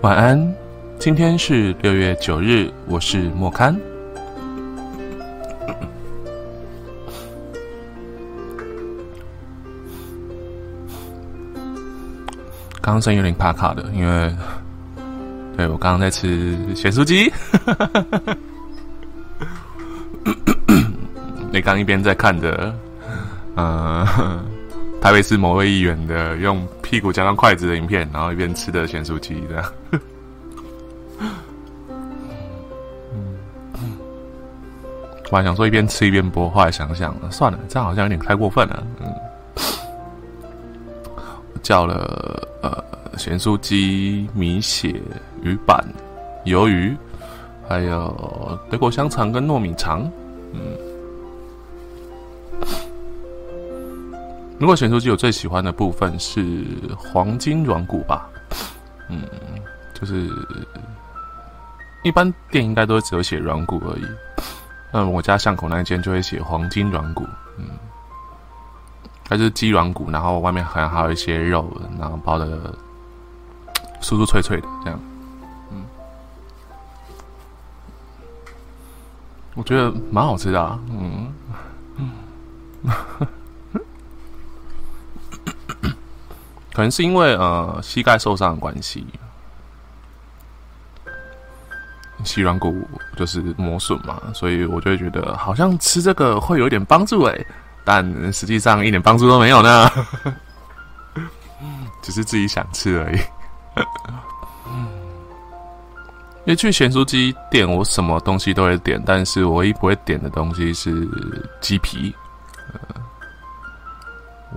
晚安，今天是六月九日，我是莫堪。刚刚声有点卡卡的，因为对我刚刚在吃咸酥鸡。你刚一边在看着，呃，台北市某位议员的用屁股加上筷子的影片，然后一边吃的咸酥鸡，这样。我还想说一边吃一边播，后来想想，算了，这样好像有点太过分了。嗯，叫了呃咸酥鸡、米血、鱼板、鱿鱼，还有德国香肠跟糯米肠。嗯，如果咸酥鸡有最喜欢的部分是黄金软骨吧？嗯，就是一般店应该都只有写软骨而已。那我家巷口那一间就会写黄金软骨，嗯，它是鸡软骨，然后外面好像还有一些肉，然后包的酥酥脆脆的这样，嗯，我觉得蛮好吃的，啊，嗯，可能是因为呃膝盖受伤的关系。膝软骨就是磨损嘛，所以我就会觉得好像吃这个会有一点帮助诶，但实际上一点帮助都没有呢，只是自己想吃而已。因为去咸酥鸡店，我什么东西都会点，但是我唯一不会点的东西是鸡皮。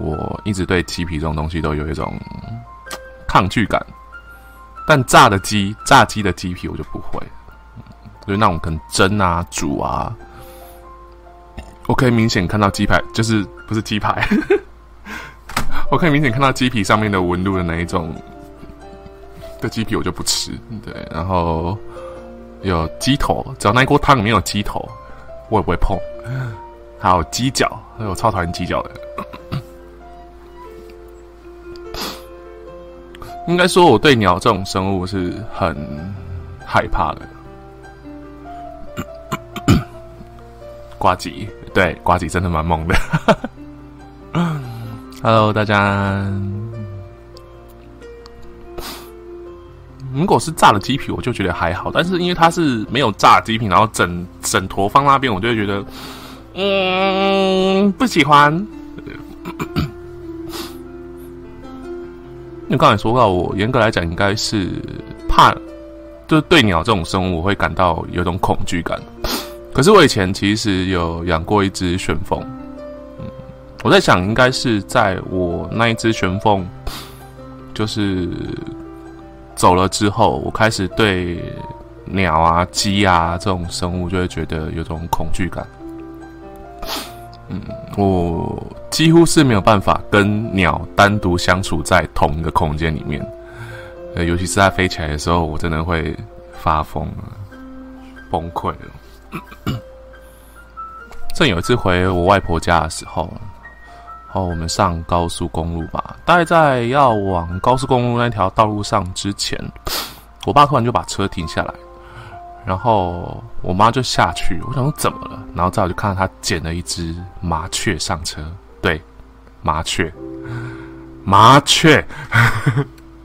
我一直对鸡皮这种东西都有一种 抗拒感，但炸的鸡、炸鸡的鸡皮我就不会。就是那种可能蒸啊、煮啊，我可以明显看到鸡排，就是不是鸡排，我可以明显看到鸡皮上面的纹路的那一种的鸡皮，我就不吃。对，然后有鸡头，只要那一锅汤里面有鸡头，我也不会碰。还有鸡脚，还有超讨厌鸡脚的。应该说，我对鸟这种生物是很害怕的。瓜子，对，瓜子真的蛮猛的。Hello，大家。如果是炸的鸡皮，我就觉得还好，但是因为它是没有炸鸡皮，然后整整坨放那边，我就会觉得，嗯，不喜欢。你刚才说到，我严格来讲应该是怕，就是对鸟这种生物，我会感到有种恐惧感。可是我以前其实有养过一只旋风，我在想应该是在我那一只旋风就是走了之后，我开始对鸟啊、鸡啊这种生物就会觉得有种恐惧感。嗯，我几乎是没有办法跟鸟单独相处在同一个空间里面，呃，尤其是它飞起来的时候，我真的会发疯了，崩溃了。正有一次回我外婆家的时候，然后我们上高速公路吧，大概在要往高速公路那条道路上之前，我爸突然就把车停下来，然后我妈就下去，我想说怎么了？然后再我就看到他捡了一只麻雀上车，麻雀，麻雀，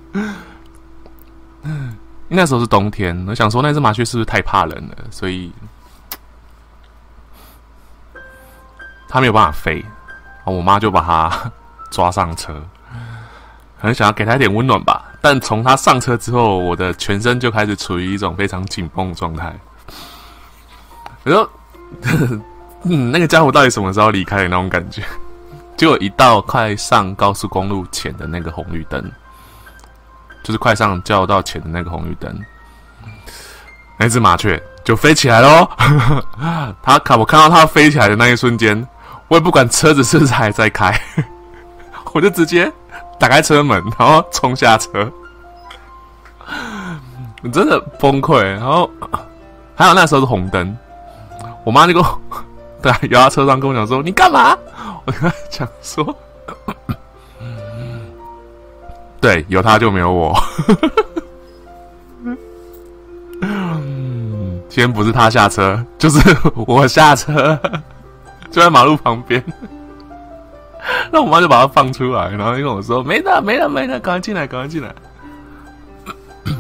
那时候是冬天，我想说那只麻雀是不是太怕冷了，所以。它没有办法飞，我妈就把它 抓上车，可能想要给它一点温暖吧。但从它上车之后，我的全身就开始处于一种非常紧绷的状态。我说：“ 嗯，那个家伙到底什么时候离开的那种感觉？”就一到快上高速公路前的那个红绿灯，就是快上交道前的那个红绿灯，那只麻雀就飞起来喽。他看我看到它飞起来的那一瞬间。我也不管车子是不是还在开，我就直接打开车门，然后冲下车，真的崩溃。然后还好那时候是红灯，我妈就跟我 对摇到车上跟我讲说：“你干嘛？”我跟他讲说：“ 对，有他就没有我。今天不是他下车，就是 我下车，就在马路旁边。那我妈就把他放出来，然后就跟我说：“没了，没了，没了，赶快进来，赶快进来。”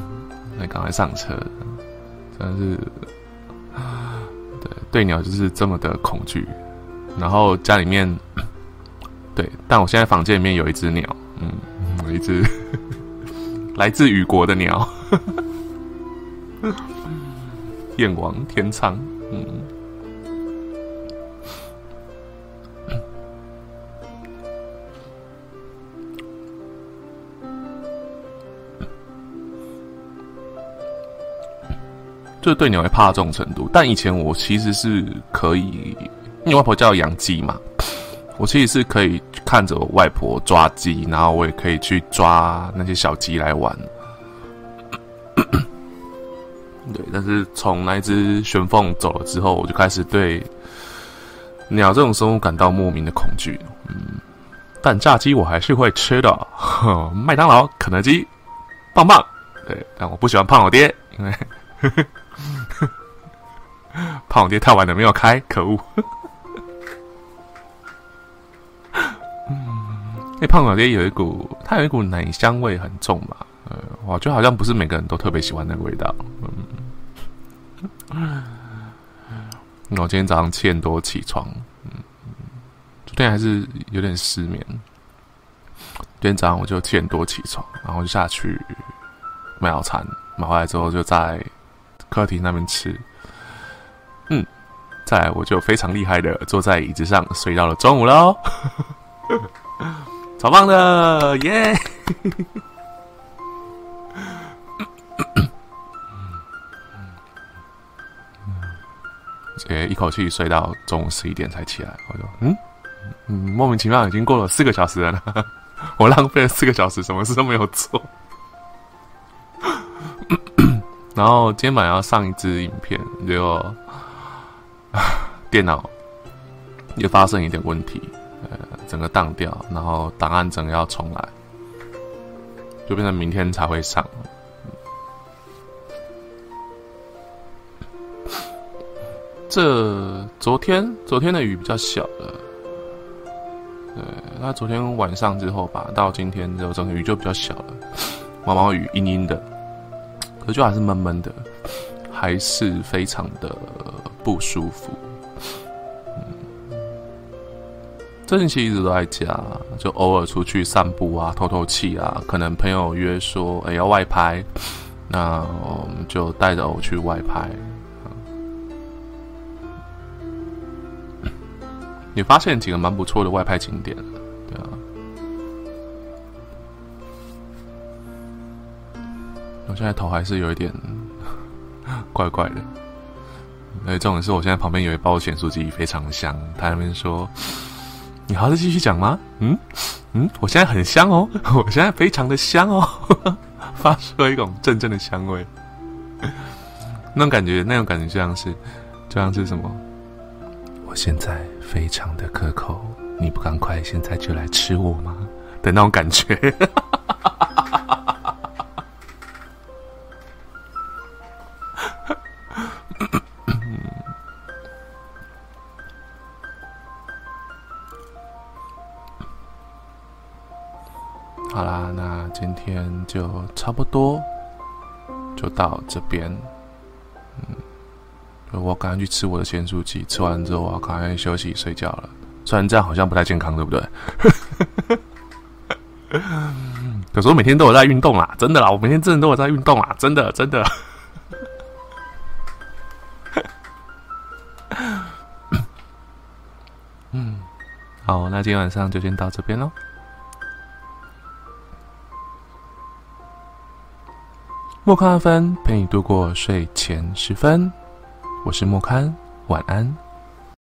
那赶快上车，真的是，对对鸟就是这么的恐惧。然后家里面，对，但我现在房间里面有一只鸟，嗯，有一只 来自雨国的鸟。燕王天仓，嗯，就对鸟会怕到这种程度。但以前我其实是可以，因为外婆叫养鸡嘛，我其实是可以看着我外婆抓鸡，然后我也可以去抓那些小鸡来玩。对，但是从那一只玄凤走了之后，我就开始对鸟这种生物感到莫名的恐惧。嗯，但炸鸡我还是会吃的，麦当劳、肯德基，棒棒。对，但我不喜欢胖老爹，因 为胖老爹太晚了没有开，可恶。那胖老爹有一股，它有一股奶香味很重嘛。呃，我觉得好像不是每个人都特别喜欢那个味道。嗯，我今天早上七点多起床，嗯，昨天还是有点失眠。今天早上我就七点多起床，然后就下去买早餐，买回来之后就在客厅那边吃。嗯，再来我就非常厉害的坐在椅子上睡到了中午喽，超棒的耶！诶，一口气睡到中午十一点才起来，我说，嗯嗯，莫名其妙已经过了四个小时了，我浪费了四个小时，什么事都没有做。然后今天晚上要上一支影片，结果 电脑也发生一点问题，呃，整个宕掉，然后档案整个要重来，就变成明天才会上。这昨天昨天的雨比较小了，对，那昨天晚上之后吧，到今天就整个雨就比较小了，毛毛雨阴阴的，可就还是闷闷的，还是非常的不舒服。这星期一直都在家，就偶尔出去散步啊，透透气啊，可能朋友约说哎要外拍，那我们就带着我去外拍。你发现几个蛮不错的外拍景点，对啊。我现在头还是有一点 怪怪的，而且重点是我现在旁边有一包咸酥鸡，非常香。他那边说：“还是继续讲吗？”嗯嗯，我现在很香哦，我现在非常的香哦，发出了一种阵阵的香味。那种感觉，那种感觉就像是，就像是什么？我现在。非常的可口，你不赶快现在就来吃我吗？的那种感觉。就差不多，就到这边。嗯。我赶快去吃我的咸酥鸡，吃完之后我要赶快休息睡觉了。虽然这样好像不太健康，对不对？可是我每天都有在运动啦，真的啦，我每天真的都有在运动啦，真的真的。嗯，好，那今天晚上就先到这边喽。莫康阿芬陪你度过睡前时分。我是莫刊，晚安。